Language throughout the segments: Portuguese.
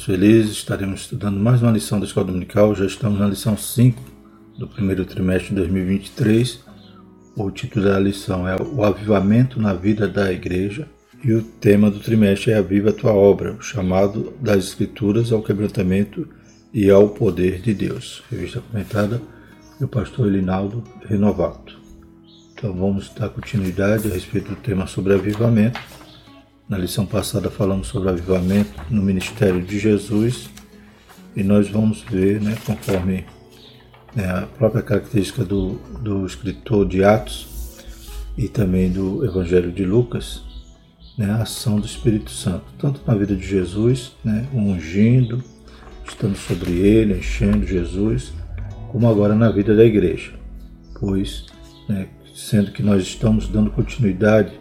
Estamos felizes, estaremos estudando mais uma lição da Escola Dominical. Já estamos na lição 5 do primeiro trimestre de 2023. O título da lição é O Avivamento na Vida da Igreja. E o tema do trimestre é Aviva a Tua Obra, o chamado das Escrituras ao quebrantamento e ao poder de Deus. Revista comentada pelo pastor Elinaldo Renovato. Então vamos dar continuidade a respeito do tema sobre avivamento na lição passada falamos sobre avivamento no ministério de Jesus e nós vamos ver, né, conforme né, a própria característica do, do escritor de Atos e também do Evangelho de Lucas, né, a ação do Espírito Santo, tanto na vida de Jesus, né, ungindo, estando sobre ele, enchendo Jesus, como agora na vida da igreja, pois, né, sendo que nós estamos dando continuidade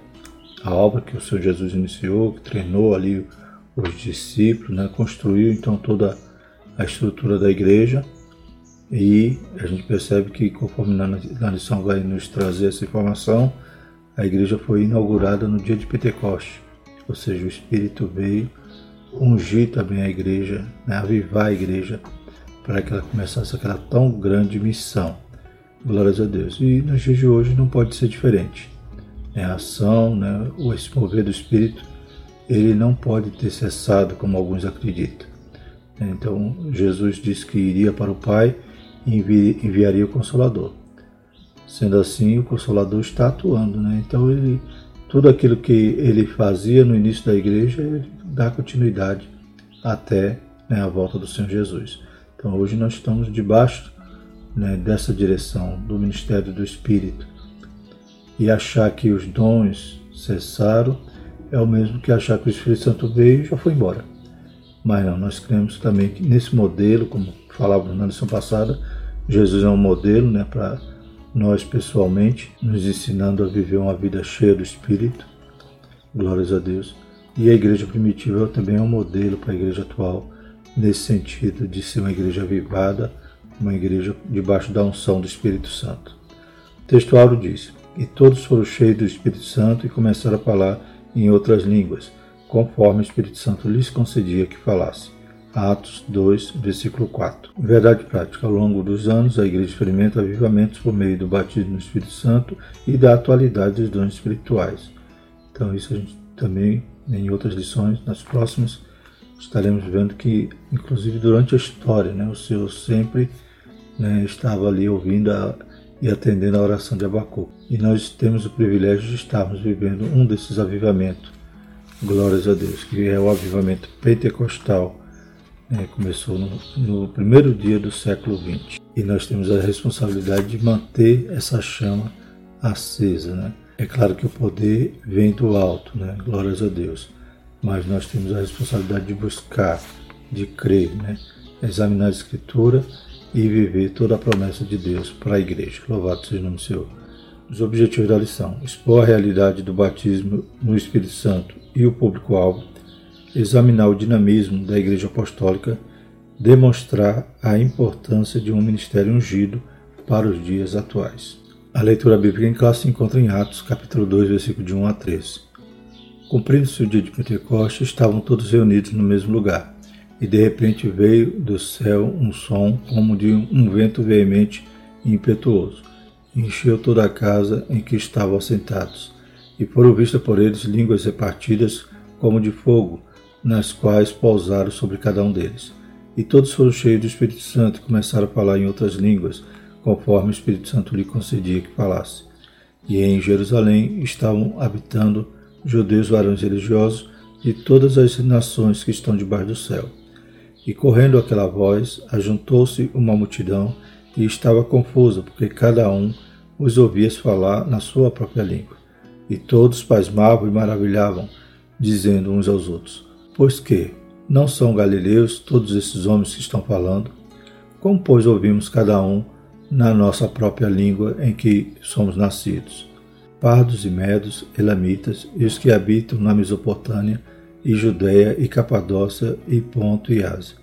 a obra que o Senhor Jesus iniciou, que treinou ali os discípulos, né? construiu então toda a estrutura da igreja e a gente percebe que conforme na, lição vai nos trazer essa informação, a igreja foi inaugurada no dia de Pentecoste, ou seja, o Espírito veio ungir também a igreja, né? avivar a igreja para que ela começasse aquela tão grande missão. Glórias a Deus. E nos dias de hoje não pode ser diferente né, a ação, né, o esse mover do Espírito, ele não pode ter cessado como alguns acreditam. Então, Jesus disse que iria para o Pai e enviaria o Consolador. Sendo assim, o Consolador está atuando. Né? Então, ele, tudo aquilo que ele fazia no início da igreja, ele dá continuidade até né, a volta do Senhor Jesus. Então, hoje nós estamos debaixo né, dessa direção do ministério do Espírito e achar que os dons cessaram é o mesmo que achar que o Espírito Santo veio e já foi embora. Mas não, nós cremos também que nesse modelo, como falávamos na lição passada, Jesus é um modelo né, para nós pessoalmente, nos ensinando a viver uma vida cheia do Espírito. Glórias a Deus. E a igreja primitiva também é um modelo para a igreja atual, nesse sentido de ser uma igreja avivada, uma igreja debaixo da unção do Espírito Santo. O diz: e todos foram cheios do Espírito Santo e começaram a falar em outras línguas, conforme o Espírito Santo lhes concedia que falasse. Atos 2, versículo 4. Verdade prática. Ao longo dos anos, a igreja experimenta avivamentos por meio do batismo no Espírito Santo e da atualidade dos dons espirituais. Então, isso a gente também, em outras lições, nas próximas, estaremos vendo que, inclusive durante a história, né, o Senhor sempre né, estava ali ouvindo a, e atendendo à oração de Abacu. E nós temos o privilégio de estarmos vivendo um desses avivamentos. Glórias a Deus, que é o avivamento pentecostal. Né? Começou no, no primeiro dia do século XX. E nós temos a responsabilidade de manter essa chama acesa. Né? É claro que o poder vem do alto, né? glórias a Deus. Mas nós temos a responsabilidade de buscar, de crer, né? examinar a Escritura e viver toda a promessa de Deus para a igreja. Louvado seja o nome do Senhor. Os objetivos da lição: expor a realidade do batismo no Espírito Santo e o público-alvo, examinar o dinamismo da Igreja Apostólica, demonstrar a importância de um ministério ungido para os dias atuais. A leitura bíblica em classe se encontra em Atos, capítulo 2, versículo de 1 a 13. Cumprindo-se o dia de Pentecostes, estavam todos reunidos no mesmo lugar e de repente veio do céu um som como de um vento veemente e impetuoso. Encheu toda a casa em que estavam assentados, e foram vistas por eles línguas repartidas como de fogo, nas quais pousaram sobre cada um deles. E todos foram cheios do Espírito Santo e começaram a falar em outras línguas, conforme o Espírito Santo lhe concedia que falasse. E em Jerusalém estavam habitando judeus varões religiosos de todas as nações que estão debaixo do céu. E correndo aquela voz, ajuntou-se uma multidão e estava confusa, porque cada um os ouvia falar na sua própria língua. E todos pasmavam e maravilhavam, dizendo uns aos outros: Pois que não são galileus todos esses homens que estão falando? Como, pois, ouvimos cada um na nossa própria língua em que somos nascidos? Pardos e medos, elamitas e os que habitam na Mesopotâmia e Judéia e Capadócia e Ponto e Ásia,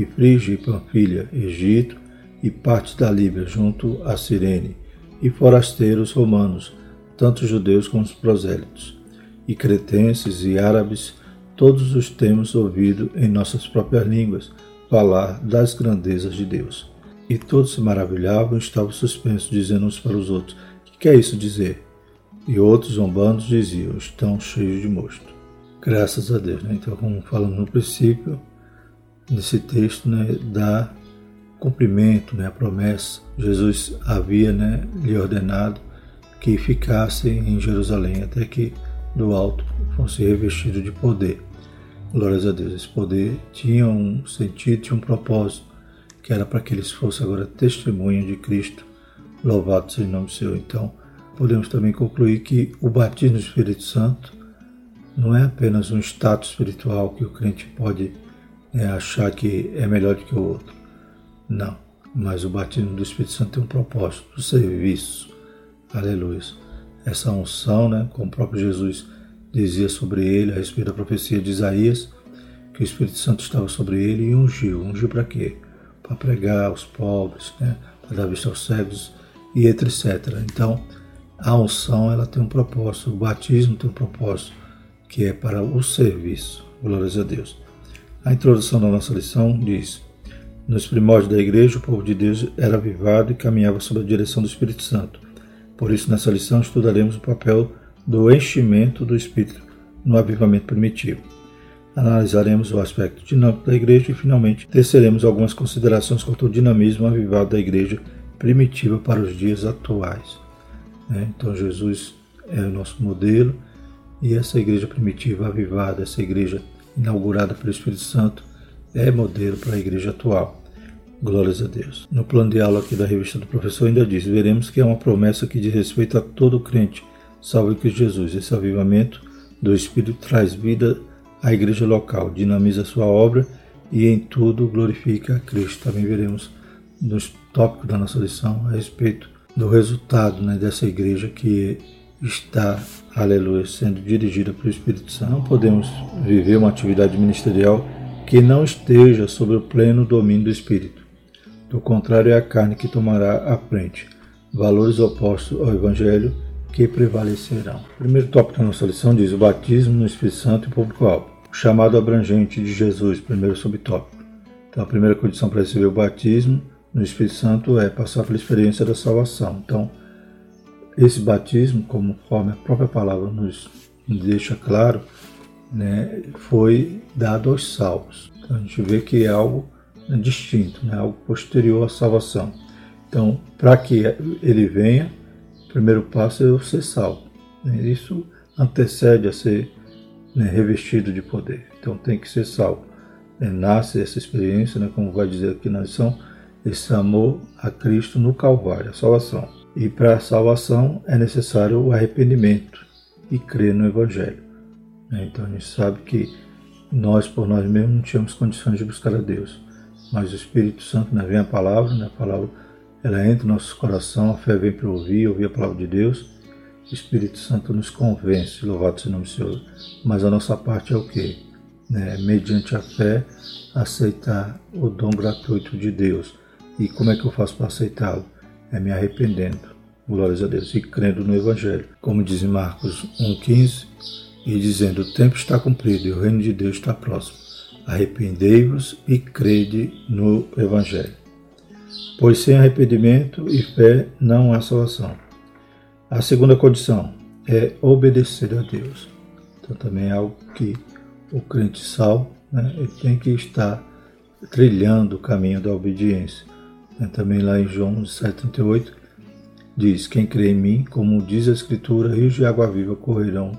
e Frígia e Panfilha, Egito e partes da Líbia junto a Cirene, e forasteiros romanos, tanto judeus como os prosélitos, e cretenses e árabes, todos os temos ouvido em nossas próprias línguas falar das grandezas de Deus. E todos se maravilhavam e estavam suspensos, dizendo uns para os outros: Que quer isso dizer? E outros, zombando, diziam: Estão cheios de mosto. Graças a Deus. Né? Então, como falamos no princípio, nesse texto, né, dá cumprimento, né, a promessa. Jesus havia né, lhe ordenado que ficasse em Jerusalém até que do alto fosse revestido de poder. Glórias a Deus. Esse poder tinha um sentido, tinha um propósito, que era para que eles fossem agora testemunha de Cristo. Louvado seja o nome do Senhor. Então, podemos também concluir que o batismo do Espírito Santo não é apenas um status espiritual que o crente pode é, achar que é melhor do que o outro. Não. Mas o batismo do Espírito Santo tem um propósito, o serviço. Aleluia. Essa unção, né, como o próprio Jesus dizia sobre ele a respeito da profecia de Isaías, que o Espírito Santo estava sobre ele e ungiu. Ungiu para quê? Para pregar aos pobres, né? para dar vista aos cegos e etc. Então, a unção ela tem um propósito, o batismo tem um propósito, que é para o serviço. Glórias a Deus. A introdução da nossa lição diz: Nos primórdios da igreja, o povo de Deus era avivado e caminhava sob a direção do Espírito Santo. Por isso, nessa lição, estudaremos o papel do enchimento do Espírito no avivamento primitivo. Analisaremos o aspecto dinâmico da igreja e, finalmente, teceremos algumas considerações quanto ao dinamismo avivado da igreja primitiva para os dias atuais. Né? Então, Jesus é o nosso modelo e essa igreja primitiva avivada, essa igreja inaugurada pelo Espírito Santo, é modelo para a igreja atual. Glórias a Deus. No plano de aula aqui da revista do professor ainda diz: veremos que é uma promessa que diz respeito a todo crente Salve Cristo Jesus. Esse avivamento do Espírito traz vida à igreja local, dinamiza sua obra e em tudo glorifica a Cristo. Também veremos nos tópicos da nossa lição a respeito do resultado né, dessa igreja que está, aleluia, sendo dirigida pelo Espírito Santo. Não podemos viver uma atividade ministerial que não esteja sob o pleno domínio do Espírito. Do contrário, é a carne que tomará a frente. Valores opostos ao Evangelho que prevalecerão. O primeiro tópico da nossa lição diz o batismo no Espírito Santo e público-alvo. O chamado abrangente de Jesus, primeiro subtópico. Então, a primeira condição para receber o batismo no Espírito Santo é passar pela experiência da salvação. Então, esse batismo, conforme a própria palavra nos deixa claro, né, foi dado aos salvos. Então, a gente vê que é algo distinto, né, algo posterior à salvação. Então, para que ele venha, o primeiro passo é eu ser salvo. Né? Isso antecede a ser né, revestido de poder. Então tem que ser salvo. É, nasce essa experiência, né, como vai dizer aqui na lição, esse amor a Cristo no Calvário, a salvação. E para a salvação é necessário o arrependimento e crer no Evangelho. Né? Então a gente sabe que nós, por nós mesmos, não tínhamos condições de buscar a Deus. Mas o Espírito Santo, né, vem a palavra, né, a palavra ela entra no nosso coração, a fé vem para ouvir, ouvir a palavra de Deus. O Espírito Santo nos convence, louvado seja o nome do Senhor. Mas a nossa parte é o quê? Né? Mediante a fé, aceitar o dom gratuito de Deus. E como é que eu faço para aceitá-lo? É me arrependendo, glórias a Deus, e crendo no Evangelho. Como diz em Marcos 1,15, e dizendo: O tempo está cumprido e o reino de Deus está próximo. Arrependei-vos e crede no Evangelho pois sem arrependimento e fé não há salvação. A segunda condição é obedecer a Deus. Então também é algo que o crente salvo né, ele tem que estar trilhando o caminho da obediência. Né, também lá em João 7,38 diz: Quem crê em mim, como diz a Escritura, rios de água viva correrão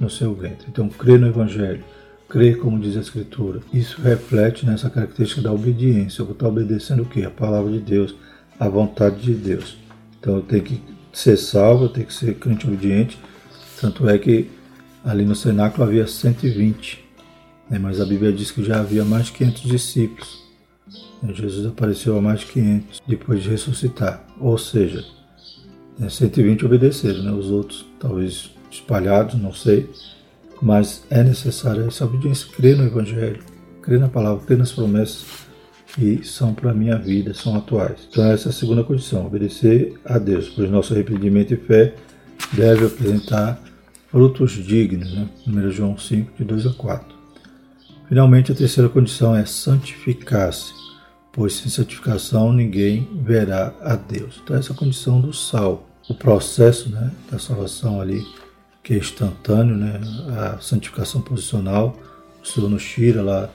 no seu ventre. Então, crer no Evangelho, crer como diz a Escritura. Isso reflete nessa característica da obediência. Eu vou estar obedecendo o quê? A palavra de Deus, a vontade de Deus. Então eu tenho que ser salvo, eu tenho que ser crente obediente. Tanto é que ali no cenáculo havia 120, né? mas a Bíblia diz que já havia mais de 500 discípulos. Jesus apareceu a mais de 500 depois de ressuscitar. Ou seja, 120 obedeceram, né? os outros talvez espalhados, não sei mas é necessária essa obediência, crer no Evangelho, crer na palavra, crer nas promessas que são para a minha vida, são atuais. Então essa é a segunda condição, obedecer a Deus, pois nosso arrependimento e fé deve apresentar frutos dignos, né? 1 João 5, de 2 a 4. Finalmente, a terceira condição é santificar-se, pois sem santificação ninguém verá a Deus. Então, essa é a condição do sal. O processo né, da salvação ali, que é instantâneo, né, a santificação posicional, o Senhor nos tira lá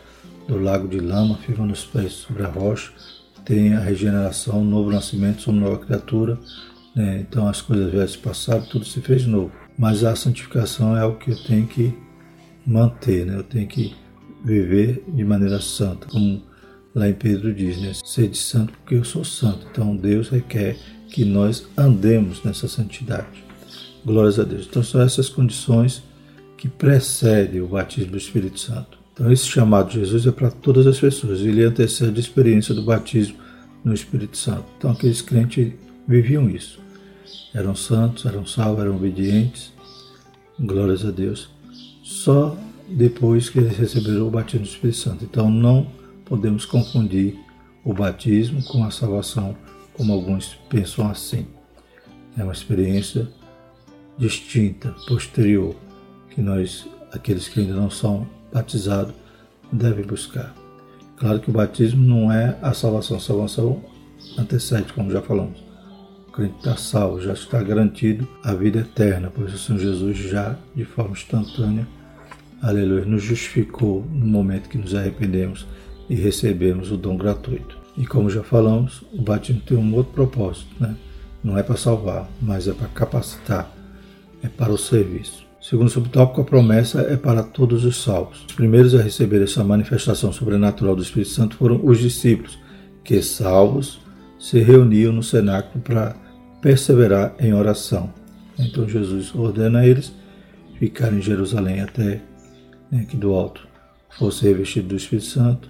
do lago de lama, firma nos pés sobre a rocha, tem a regeneração, um novo nascimento, somos nova criatura, né, então as coisas velhas se passaram, tudo se fez novo. Mas a santificação é o que eu tenho que manter, né, eu tenho que viver de maneira santa, como lá em Pedro diz, né? Sede santo porque eu sou santo. Então Deus requer que nós andemos nessa santidade. Glórias a Deus. Então são essas condições que precedem o batismo do Espírito Santo. Então esse chamado de Jesus é para todas as pessoas. Ele antecede a experiência do batismo no Espírito Santo. Então aqueles crentes viviam isso. Eram santos, eram salvos, eram obedientes. Glórias a Deus. Só depois que eles receberam o batismo do Espírito Santo. Então não podemos confundir o batismo com a salvação, como alguns pensam assim. É uma experiência distinta, posterior, que nós, aqueles que ainda não são batizados, devem buscar. Claro que o batismo não é a salvação, a salvação antecede, como já falamos. O crente está salvo, já está garantido a vida eterna, pois o Senhor Jesus já, de forma instantânea, aleluia, nos justificou no momento que nos arrependemos e recebemos o dom gratuito. E como já falamos, o batismo tem um outro propósito, né? Não é para salvar, mas é para capacitar, é para o serviço. Segundo o subtópico, a promessa é para todos os salvos. Os primeiros a receber essa manifestação sobrenatural do Espírito Santo foram os discípulos, que, salvos, se reuniam no cenáculo para perseverar em oração. Então Jesus ordena a eles ficarem em Jerusalém até né, que do alto fosse revestido do Espírito Santo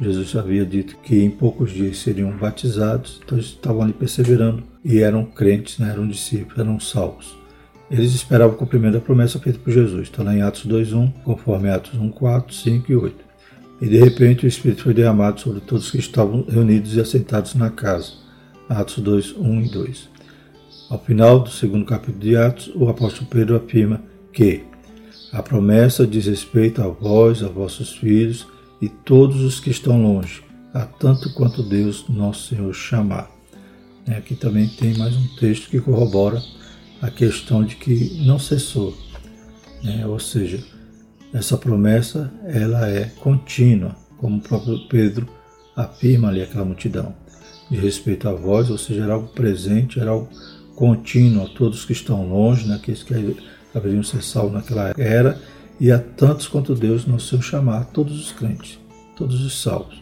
Jesus havia dito que em poucos dias seriam batizados, então eles estavam ali perseverando e eram crentes, né? eram discípulos, eram salvos. Eles esperavam o cumprimento da promessa feita por Jesus. Está lá em Atos 2.1, conforme Atos 1, 4, 5 e 8. E de repente o Espírito foi derramado sobre todos que estavam reunidos e assentados na casa. Atos 2, 1 e 2. Ao final do segundo capítulo de Atos, o apóstolo Pedro afirma que a promessa diz respeito a vós, a vossos filhos, e todos os que estão longe, a tanto quanto Deus, nosso Senhor, chamar. É, aqui também tem mais um texto que corrobora a questão de que não cessou, né? ou seja, essa promessa ela é contínua, como o próprio Pedro afirma ali aquela multidão, de respeito à voz, ou seja, era algo presente, era algo contínuo a todos que estão longe, né? aqueles que haveriam ser salvos naquela era, e a tantos quanto Deus no seu chamar, todos os crentes, todos os salvos.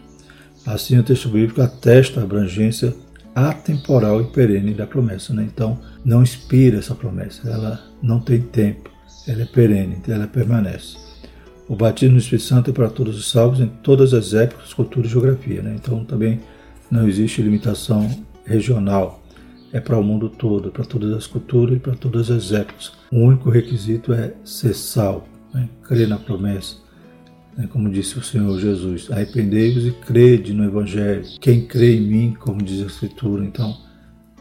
Assim o texto bíblico atesta a abrangência atemporal e perene da promessa. Né? Então, não inspira essa promessa, ela não tem tempo, ela é perene, ela permanece. O batismo no Espírito Santo é para todos os salvos em todas as épocas, cultura e geografia. Né? Então, também não existe limitação regional, é para o mundo todo, para todas as culturas e para todas as épocas. O único requisito é ser salvo, né? na promessa. Né? Como disse o Senhor Jesus, arrependei-vos e crede no Evangelho. Quem crê em mim, como diz a Escritura, então,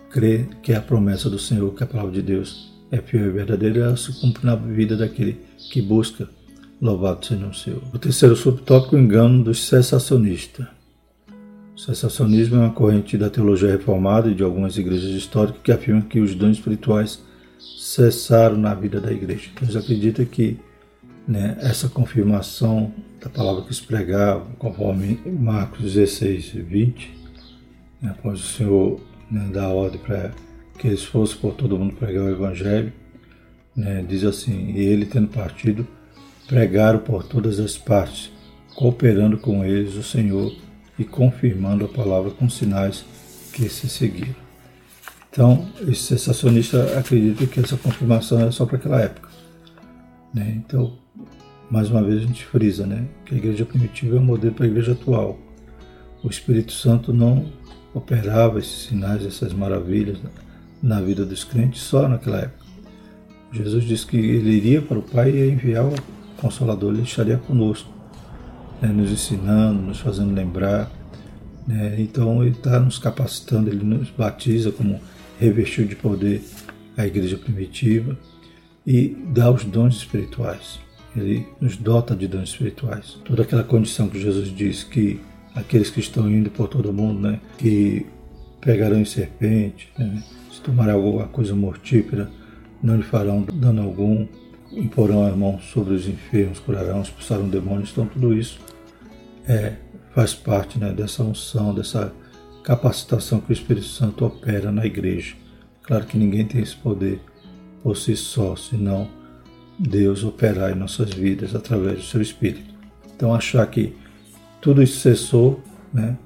crê que é a promessa do Senhor, que é a palavra de Deus é fiel e verdadeira, ela se cumpre na vida daquele que busca. Louvado seja o Senhor. O terceiro subtópico, o engano dos cessacionistas. O cessacionismo é uma corrente da teologia reformada e de algumas igrejas históricas que afirmam que os dons espirituais cessaram na vida da igreja. Então, eles acreditam que né, essa confirmação da palavra que se pregava, conforme Marcos 16, 20, né, após o Senhor né, dar ordem para que eles fossem por todo mundo pregar o Evangelho, né, diz assim: E ele, tendo partido, pregaram por todas as partes, cooperando com eles o Senhor e confirmando a palavra com sinais que se seguiram. Então, esse sensacionista acredita que essa confirmação é só para aquela época. Né? Então, mais uma vez a gente frisa, né? Que a igreja primitiva é um modelo para a igreja atual. O Espírito Santo não operava esses sinais, essas maravilhas na vida dos crentes só naquela época. Jesus disse que ele iria para o Pai e ia enviar o Consolador, ele estaria conosco, né? nos ensinando, nos fazendo lembrar. Né? Então ele está nos capacitando, ele nos batiza como revestiu de poder a igreja primitiva e dá os dons espirituais. Ele nos dota de dons espirituais. Toda aquela condição que Jesus diz que aqueles que estão indo por todo o mundo, né, que pegarão em serpente, né, se tomarem alguma coisa mortífera, não lhe farão dano algum, imporão as mãos sobre os enfermos, curarão, expulsarão demônios. Então, tudo isso é, faz parte né, dessa unção, dessa capacitação que o Espírito Santo opera na igreja. Claro que ninguém tem esse poder por si só, senão Deus operar em nossas vidas através do seu Espírito. Então, achar que tudo isso cessou, né?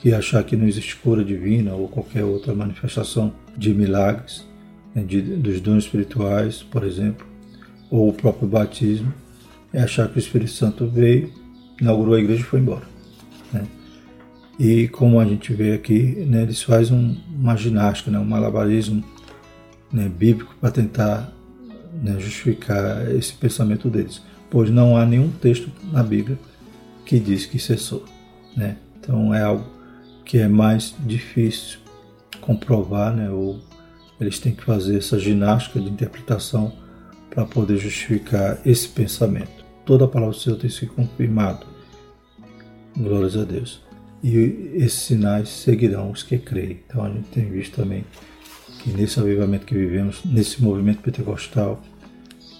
que achar que não existe cura divina ou qualquer outra manifestação de milagres, né? de, dos dons espirituais, por exemplo, ou o próprio batismo, é achar que o Espírito Santo veio, inaugurou a igreja e foi embora. Né? E como a gente vê aqui, né, eles fazem um, uma ginástica, né, um malabarismo né, bíblico para tentar né, justificar esse pensamento deles, pois não há nenhum texto na Bíblia que diz que cessou. Né? Então é algo que é mais difícil comprovar, né, ou eles têm que fazer essa ginástica de interpretação para poder justificar esse pensamento. Toda a palavra do Senhor tem sido confirmado. Glórias a Deus. E esses sinais seguirão os que creem. Então a gente tem visto também que nesse avivamento que vivemos, nesse movimento pentecostal,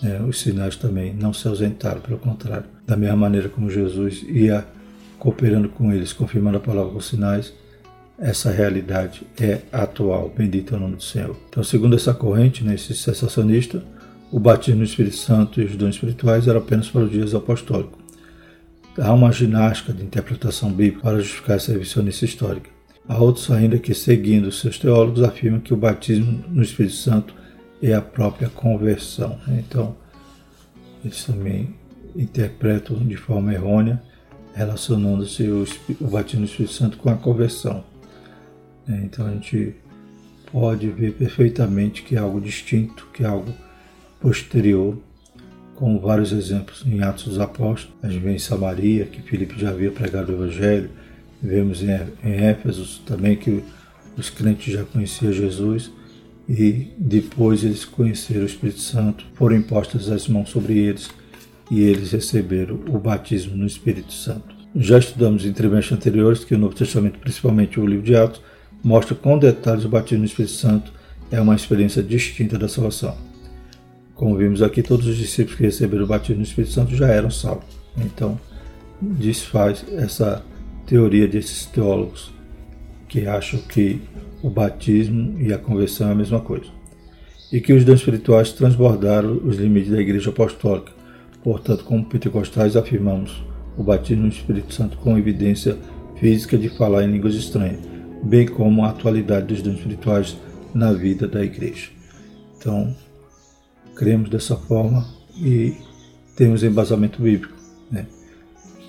né, os sinais também não se ausentaram, pelo contrário. Da mesma maneira como Jesus ia cooperando com eles, confirmando a palavra com sinais, essa realidade é atual. Bendito é o nome do Senhor. Então, segundo essa corrente, né, esse sensacionista, o batismo no Espírito Santo e os dons espirituais eram apenas para os dias apostólicos. Há uma ginástica de interpretação bíblica para justificar essa visão histórica. Há outros ainda que, seguindo seus teólogos, afirmam que o batismo no Espírito Santo é a própria conversão. Então, eles também interpretam de forma errônea, relacionando-se o, o batismo no Espírito Santo com a conversão. Então, a gente pode ver perfeitamente que é algo distinto, que é algo posterior, com vários exemplos em Atos dos Apóstolos. A gente vê em Samaria, que Filipe já havia pregado o Evangelho, vemos em Éfeso também que os crentes já conheciam Jesus e depois eles conheceram o Espírito Santo, foram impostas as mãos sobre eles e eles receberam o batismo no Espírito Santo. Já estudamos em trimestres anteriores que o Novo Testamento, principalmente o livro de Atos, mostra com detalhes o batismo no Espírito Santo é uma experiência distinta da salvação. Como vimos aqui, todos os discípulos que receberam o batismo no Espírito Santo já eram salvos. Então, desfaz essa teoria desses teólogos que acham que o batismo e a conversão é a mesma coisa. E que os dons espirituais transbordaram os limites da Igreja Apostólica. Portanto, como pentecostais, afirmamos o batismo no Espírito Santo com evidência física de falar em línguas estranhas, bem como a atualidade dos dons espirituais na vida da Igreja. Então, cremos dessa forma e temos embasamento bíblico, né?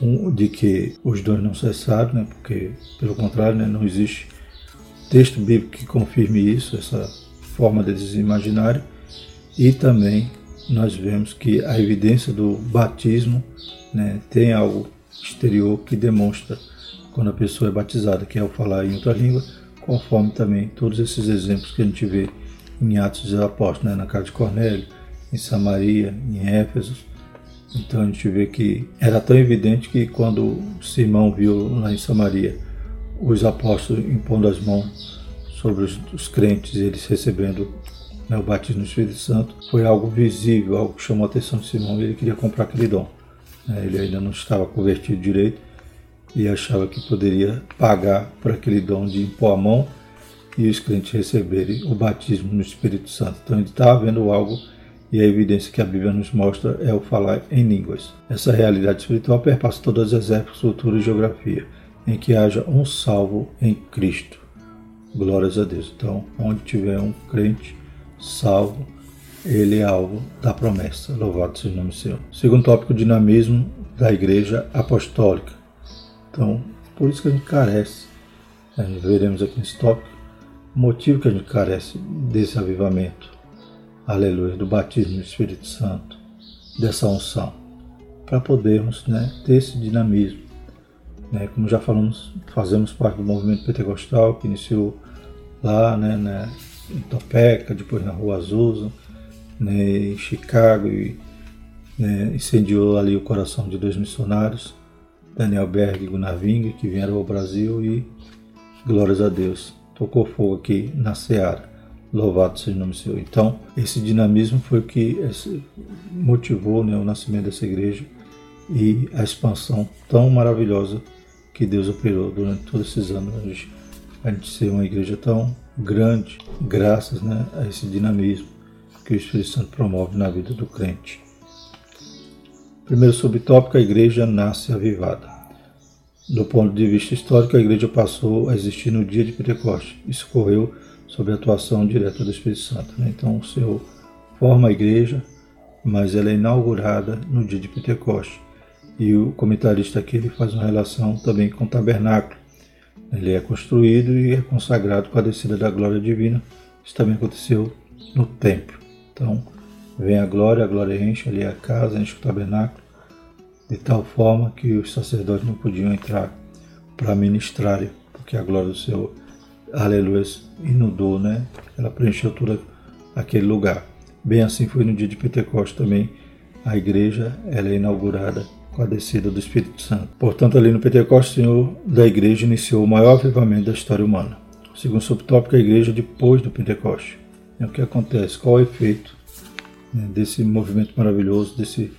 Um, de que os dons não cessaram, né? porque, pelo contrário, né? não existe texto bíblico que confirme isso, essa forma deles imaginarem, e também nós vemos que a evidência do batismo né? tem algo exterior que demonstra quando a pessoa é batizada, que é o falar em outra língua, conforme também todos esses exemplos que a gente vê em Atos dos Apóstolos, né? na casa de Cornélio, em Samaria, em Éfeso. Então a gente vê que era tão evidente que quando Simão viu lá em Samaria os apóstolos impondo as mãos sobre os, os crentes, eles recebendo né, o batismo no Espírito Santo, foi algo visível, algo que chamou a atenção de Simão e ele queria comprar aquele dom. Né, ele ainda não estava convertido direito e achava que poderia pagar por aquele dom de impor a mão e os crentes receberem o batismo no Espírito Santo. Então ele estava vendo algo e a evidência que a Bíblia nos mostra é o falar em línguas. Essa realidade espiritual perpassa todas as épocas, cultura e geografia, em que haja um salvo em Cristo. Glórias a Deus. Então, onde tiver um crente salvo, ele é alvo da promessa. Louvado seja o nome do Senhor. Segundo tópico, dinamismo da igreja apostólica. Então, por isso que a gente carece, a gente veremos aqui nesse tópico, o motivo que a gente carece desse avivamento aleluia, do batismo do Espírito Santo, dessa unção, para podermos né, ter esse dinamismo. Né, como já falamos, fazemos parte do movimento pentecostal que iniciou lá né, né, em Topeka, depois na Rua Azusa, né, em Chicago e né, incendiou ali o coração de dois missionários, Daniel Berg e Gunnar Ving, que vieram ao Brasil e, glórias a Deus, tocou fogo aqui na Seara. Louvado seja o nome do Senhor. Então, esse dinamismo foi o que motivou né, o nascimento dessa igreja e a expansão tão maravilhosa que Deus operou durante todos esses anos. A gente ser uma igreja tão grande, graças né, a esse dinamismo que o Espírito Santo promove na vida do crente. Primeiro subtópico, a igreja nasce avivada. Do ponto de vista histórico, a igreja passou a existir no dia de Pentecostes. Isso ocorreu sob a atuação direta do Espírito Santo. Né? Então, o Senhor forma a igreja, mas ela é inaugurada no dia de Pentecostes. E o comentarista aqui ele faz uma relação também com o tabernáculo. Ele é construído e é consagrado com a descida da glória divina. Isso também aconteceu no templo. Então, vem a glória, a glória enche ali a casa, enche o tabernáculo, de tal forma que os sacerdotes não podiam entrar para ministrar, porque a glória do Senhor, aleluia, inundou, né? Ela preencheu todo aquele lugar. Bem assim foi no dia de Pentecostes também. A igreja ela é inaugurada com a descida do Espírito Santo. Portanto, ali no Pentecostes, o Senhor da igreja iniciou o maior avivamento da história humana. O segundo subtópico é a igreja depois do Pentecostes. É o que acontece, qual o efeito né, desse movimento maravilhoso, desse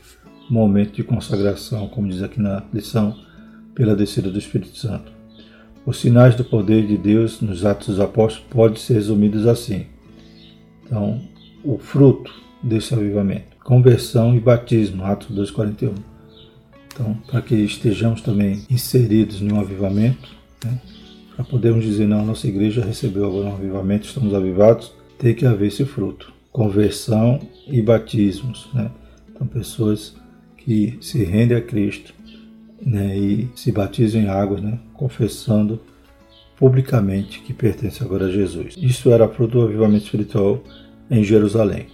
momento de consagração, como diz aqui na lição, pela descida do Espírito Santo. Os sinais do poder de Deus nos Atos dos Apóstolos podem ser resumidos assim. Então, o fruto desse avivamento, conversão e batismo, Atos 2,41. Então, para que estejamos também inseridos em um avivamento, né, para podermos dizer, não, nossa igreja recebeu agora um avivamento, estamos avivados, tem que haver esse fruto, conversão e batismos. Né? Então, pessoas que se rendem a Cristo né, e se batizam em água, né, confessando publicamente que pertence agora a Jesus. Isso era fruto do avivamento espiritual em Jerusalém.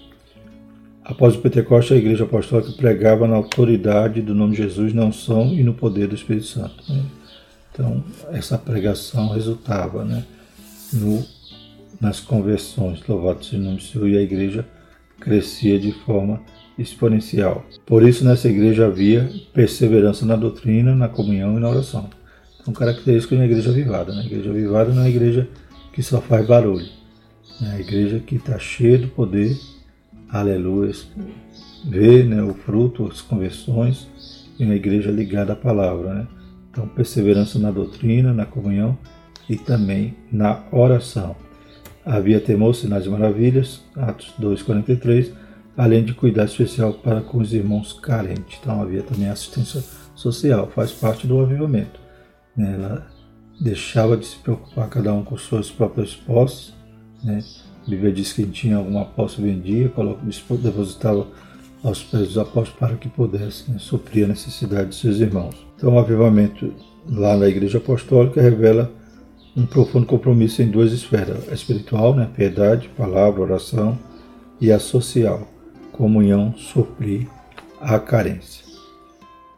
Após o Pentecostes, a igreja apostólica pregava na autoridade do nome de Jesus, na unção e no poder do Espírito Santo. Né? Então, essa pregação resultava né, no nas conversões. Louvado seja o nome do Senhor, e a igreja crescia de forma exponencial. Por isso, nessa igreja havia perseverança na doutrina, na comunhão e na oração. Então, característica de uma igreja avivada. Né? A igreja avivada não é a igreja que só faz barulho. É a igreja que está cheia do poder, aleluia, vê né, o fruto, as conversões, e uma igreja ligada à palavra. Né? Então, perseverança na doutrina, na comunhão e também na oração. Havia temor, sinais e maravilhas, Atos 2,43, além de cuidado especial para com os irmãos carentes. Então havia também assistência social, faz parte do avivamento. Né? Ela deixava de se preocupar cada um com suas próprias posses. Né? A Bíblia diz que quem tinha alguma posse vendia, depositava aos pés dos apóstolos para que pudessem né, suprir a necessidade de seus irmãos. Então o avivamento lá na igreja apostólica revela um profundo compromisso em duas esferas: a espiritual, né, piedade, palavra, oração, e a social, comunhão, suprir a carência.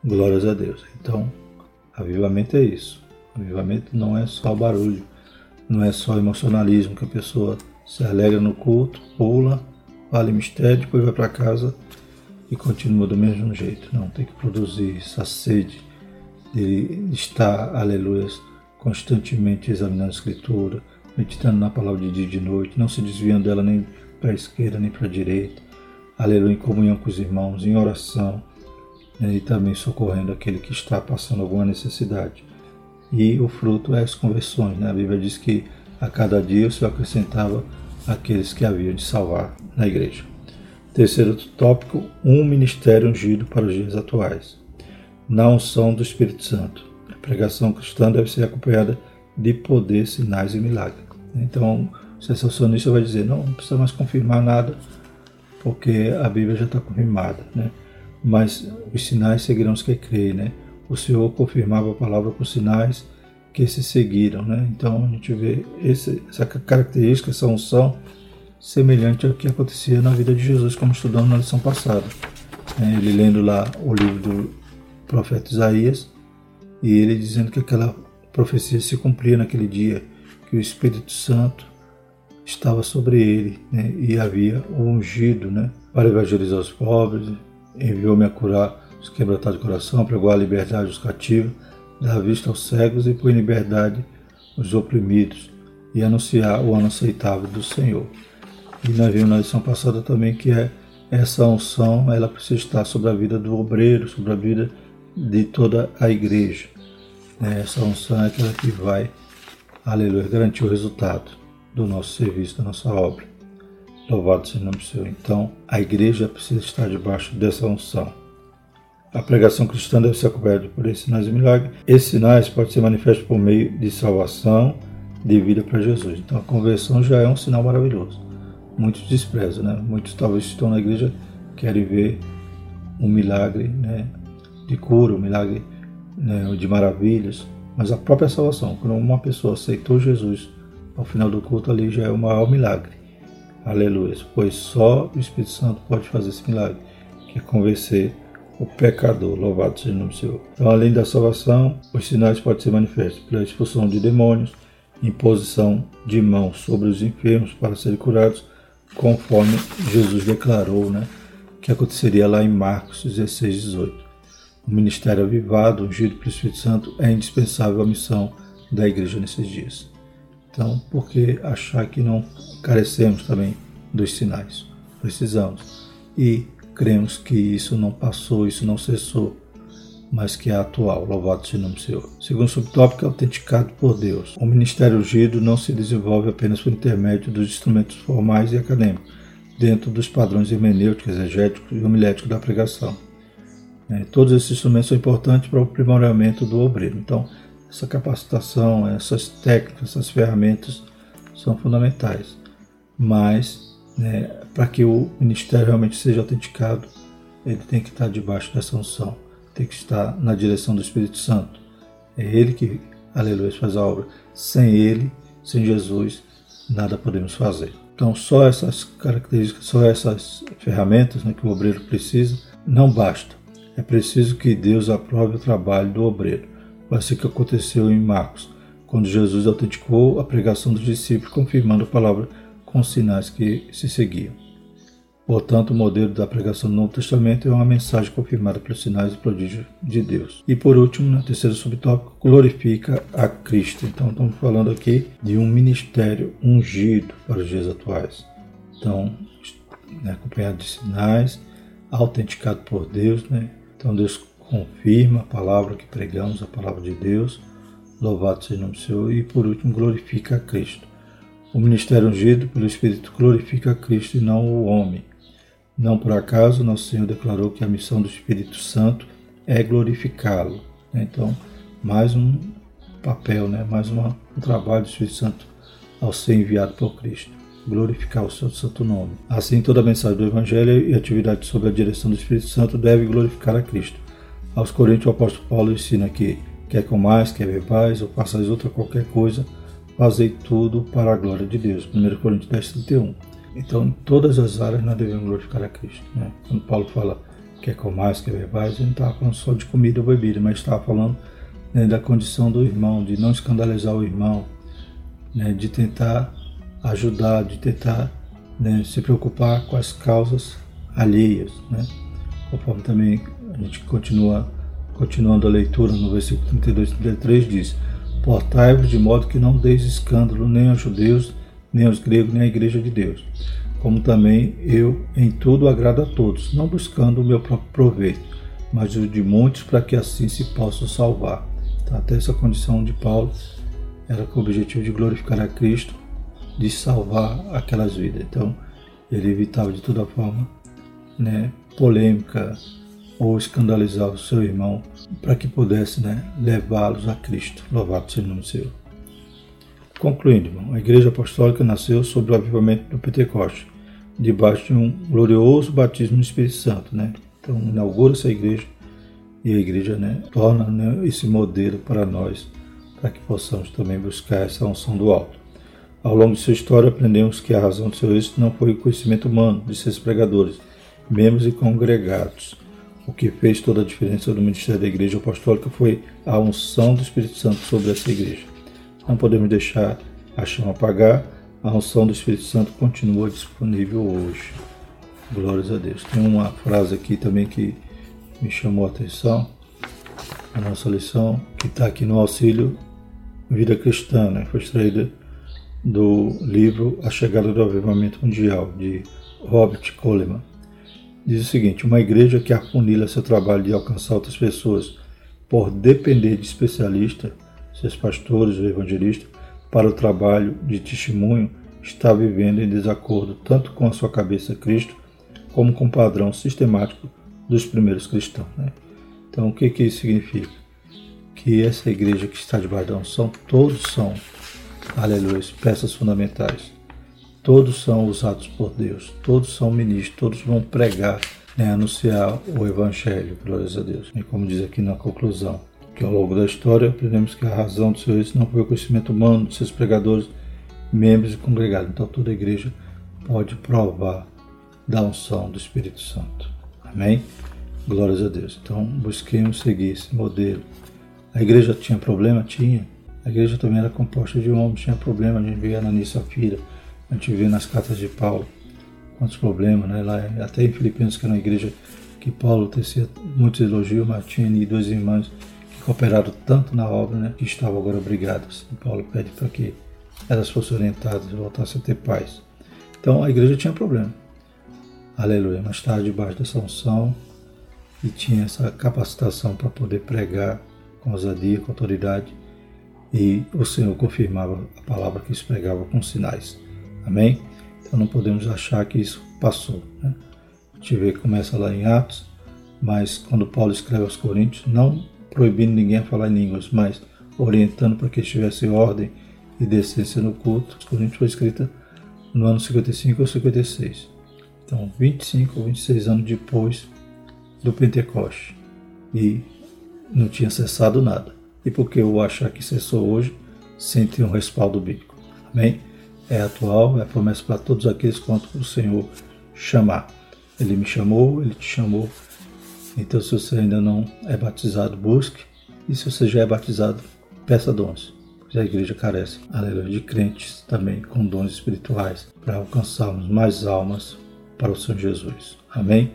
Glórias a Deus. Então, avivamento é isso. Avivamento não é só barulho, não é só emocionalismo que a pessoa se alegra no culto, pula, vale mistério, depois vai para casa e continua do mesmo jeito. Não, tem que produzir essa sede de estar, aleluia, constantemente examinando a Escritura, meditando na palavra de dia e de noite, não se desviando dela nem para a esquerda nem para a direita. Aleluia, em comunhão com os irmãos, em oração, né, e também socorrendo aquele que está passando alguma necessidade. E o fruto é as conversões. Né? A Bíblia diz que a cada dia o Senhor acrescentava aqueles que haviam de salvar na igreja. Terceiro tópico, um ministério ungido para os dias atuais. Na unção do Espírito Santo pregação cristã deve ser acompanhada de poder, sinais e milagres. Então, o sensacionista vai dizer, não, não precisa mais confirmar nada, porque a Bíblia já está confirmada, né? Mas os sinais seguirão os que creem, né? O Senhor confirmava a palavra com sinais que se seguiram, né? Então a gente vê esse, essa característica, essa unção semelhante ao que acontecia na vida de Jesus, como estudamos na lição passada. É, ele lendo lá o livro do profeta Isaías, e ele dizendo que aquela profecia se cumpria naquele dia, que o Espírito Santo estava sobre ele né, e havia ungido né, para evangelizar os pobres, enviou-me a curar os quebrantados de coração, pregou a liberdade aos cativos, dar vista aos cegos e pôr em liberdade os oprimidos e anunciar o ano aceitável do Senhor. E nós vimos na lição passada também que é essa unção, ela precisa estar sobre a vida do obreiro, sobre a vida de toda a igreja. Né? Essa unção é aquela que vai, aleluia, garantir o resultado do nosso serviço, da nossa obra. Louvado seja o nome do Senhor. Então, a igreja precisa estar debaixo dessa unção. A pregação cristã deve ser coberta por esses sinais e milagres. Esses sinais podem ser manifestos por meio de salvação, de vida para Jesus. Então, a conversão já é um sinal maravilhoso. Muitos desprezam, né? Muitos talvez estão na igreja querem ver um milagre, né? De cura, um milagre né? de maravilhas, mas a própria salvação, quando uma pessoa aceitou Jesus ao final do culto ali já é o maior milagre. Aleluia. Pois só o Espírito Santo pode fazer esse milagre, que é convencer o pecador. Louvado seja o nome do Senhor. Então, além da salvação, os sinais podem ser manifestos pela expulsão de demônios, imposição de mãos sobre os enfermos para serem curados, conforme Jesus declarou, né? Que aconteceria lá em Marcos 16, 18. O ministério avivado, ungido pelo Espírito Santo, é indispensável à missão da igreja nesses dias. Então, por que achar que não carecemos também dos sinais? Precisamos. E cremos que isso não passou, isso não cessou, mas que é atual. Louvado seja o nome do Senhor. Segundo subtópico, autenticado por Deus. O ministério ungido não se desenvolve apenas por intermédio dos instrumentos formais e acadêmicos, dentro dos padrões hermenêuticos, exegéticos e homiléticos da pregação. É, todos esses instrumentos são importantes para o aprimoramento do obreiro. Então, essa capacitação, essas técnicas, essas ferramentas são fundamentais. Mas, né, para que o ministério realmente seja autenticado, ele tem que estar debaixo dessa unção, tem que estar na direção do Espírito Santo. É Ele que, aleluia, faz a obra. Sem Ele, sem Jesus, nada podemos fazer. Então, só essas características, só essas ferramentas né, que o obreiro precisa, não basta. É preciso que Deus aprove o trabalho do obreiro. Assim que aconteceu em Marcos, quando Jesus autenticou a pregação dos discípulos, confirmando a palavra com os sinais que se seguiam. Portanto, o modelo da pregação do Novo Testamento é uma mensagem confirmada pelos sinais e prodígios de Deus. E por último, no terceiro subtópico, glorifica a Cristo. Então, estamos falando aqui de um ministério ungido para os dias atuais. Então, né, acompanhado de sinais, autenticado por Deus. Né? Então, Deus confirma a palavra que pregamos, a palavra de Deus. Louvado seja o nome do Senhor. E por último, glorifica a Cristo. O ministério ungido pelo Espírito glorifica a Cristo e não o homem. Não por acaso, nosso Senhor declarou que a missão do Espírito Santo é glorificá-lo. Então, mais um papel, né? mais uma, um trabalho do Espírito Santo ao ser enviado por Cristo. Glorificar o seu santo nome. Assim, toda mensagem do Evangelho e atividade sob a direção do Espírito Santo deve glorificar a Cristo. Aos Coríntios, o apóstolo Paulo ensina que quer mais, quer bebais ou façais outra qualquer coisa, fazei tudo para a glória de Deus. 1 Coríntios 10, 31. Então, em todas as áreas nós devemos glorificar a Cristo. Né? Quando Paulo fala quer mais, quer bebais, ele não estava falando só de comida ou bebida, mas estava falando né, da condição do irmão, de não escandalizar o irmão, né, de tentar ajudar, de tentar né, se preocupar com as causas alheias. Né? Conforme também a gente continua, continuando a leitura no versículo 32 e 33, diz: Portai-vos de modo que não deis escândalo nem aos judeus, nem aos gregos, nem à igreja de Deus. Como também eu em tudo agrado a todos, não buscando o meu próprio proveito, mas o de muitos, para que assim se possam salvar. Então, até essa condição de Paulo era com o objetivo de glorificar a Cristo, de salvar aquelas vidas. Então, ele evitava de toda forma né, polêmica, ou escandalizar o seu irmão para que pudesse né, levá-los a Cristo. Louvado seja o nome Senhor. Concluindo, irmão, a Igreja Apostólica nasceu sob o avivamento do Pentecoste, debaixo de um glorioso batismo no Espírito Santo. Né? Então, inaugura essa igreja e a igreja né, torna né, esse modelo para nós, para que possamos também buscar essa unção do alto. Ao longo de sua história, aprendemos que a razão do seu êxito não foi o conhecimento humano de seus pregadores, membros e congregados, o que fez toda a diferença no ministério da Igreja Apostólica foi a unção do Espírito Santo sobre essa igreja. Não podemos deixar a chama apagar, a unção do Espírito Santo continua disponível hoje. Glórias a Deus. Tem uma frase aqui também que me chamou a atenção, a nossa lição, que está aqui no auxílio Vida Cristã, né? foi extraída do livro A Chegada do Avivamento Mundial, de Robert Coleman. Diz o seguinte: uma igreja que afunila seu trabalho de alcançar outras pessoas por depender de especialistas, seus pastores ou evangelistas, para o trabalho de testemunho, está vivendo em desacordo tanto com a sua cabeça Cristo, como com o padrão sistemático dos primeiros cristãos. Né? Então, o que, que isso significa? Que essa igreja que está debaixo da unção, todos são, aleluia, peças fundamentais. Todos são usados por Deus, todos são ministros, todos vão pregar, né, anunciar o Evangelho, glórias a Deus. E como diz aqui na conclusão, que ao longo da história aprendemos que a razão do seu êxito não foi o conhecimento humano de seus pregadores, membros e congregados. Então toda a igreja pode provar da unção do Espírito Santo. Amém? Glórias a Deus. Então busquemos seguir esse modelo. A igreja tinha problema? Tinha. A igreja também era composta de homens, tinha problema. A gente vê Ananias e Safira, a gente vê nas cartas de Paulo quantos problemas, né? Lá, até em Filipinos, que era uma igreja que Paulo tecia muitos elogios, mas tinha duas irmãs que cooperaram tanto na obra, né? Que estavam agora obrigadas. E Paulo pede para que elas fossem orientadas e voltassem a ter paz. Então a igreja tinha problema. Aleluia. Mas estava debaixo dessa unção e tinha essa capacitação para poder pregar com ousadia, com autoridade. E o Senhor confirmava a palavra que eles pregavam com sinais. Amém? Então não podemos achar que isso passou. Né? A gente vê que começa lá em Atos, mas quando Paulo escreve aos Coríntios, não proibindo ninguém a falar em línguas, mas orientando para que estivesse ordem e decência no culto. Os Coríntios foi escrita no ano 55 ou 56. Então, 25 ou 26 anos depois do Pentecoste. E não tinha cessado nada. E por que eu achar que cessou hoje sem ter um respaldo bíblico? Amém? É atual, é promessa para todos aqueles quanto o Senhor chamar. Ele me chamou, ele te chamou. Então, se você ainda não é batizado, busque. E se você já é batizado, peça dons pois a igreja carece, aleluia, de crentes também com dons espirituais para alcançarmos mais almas para o Senhor Jesus. Amém?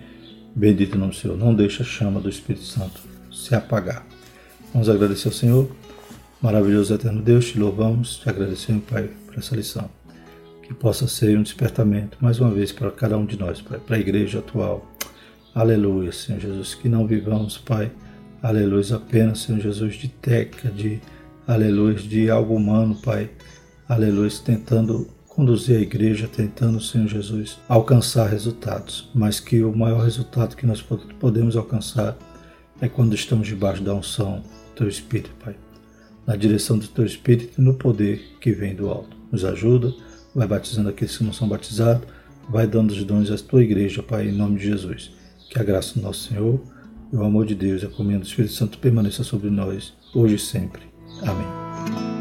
Bendito nome do Senhor. Não deixe a chama do Espírito Santo se apagar. Vamos agradecer ao Senhor. Maravilhoso eterno Deus, te louvamos, te agradecemos, Pai, por essa lição. Que possa ser um despertamento, mais uma vez, para cada um de nós, Pai, para a igreja atual. Aleluia, Senhor Jesus. Que não vivamos, Pai, aleluia, apenas, Senhor Jesus, de técnica, de aleluia, de algo humano, Pai, aleluia, tentando conduzir a igreja, tentando, Senhor Jesus, alcançar resultados, mas que o maior resultado que nós podemos alcançar é quando estamos debaixo da unção do Teu Espírito, Pai, na direção do Teu Espírito e no poder que vem do alto. Nos ajuda, vai batizando aqueles que não são batizados, vai dando os dons à Tua igreja, Pai, em nome de Jesus. Que a graça do nosso Senhor e o amor de Deus e a comunhão do Espírito Santo permaneça sobre nós, hoje e sempre. Amém.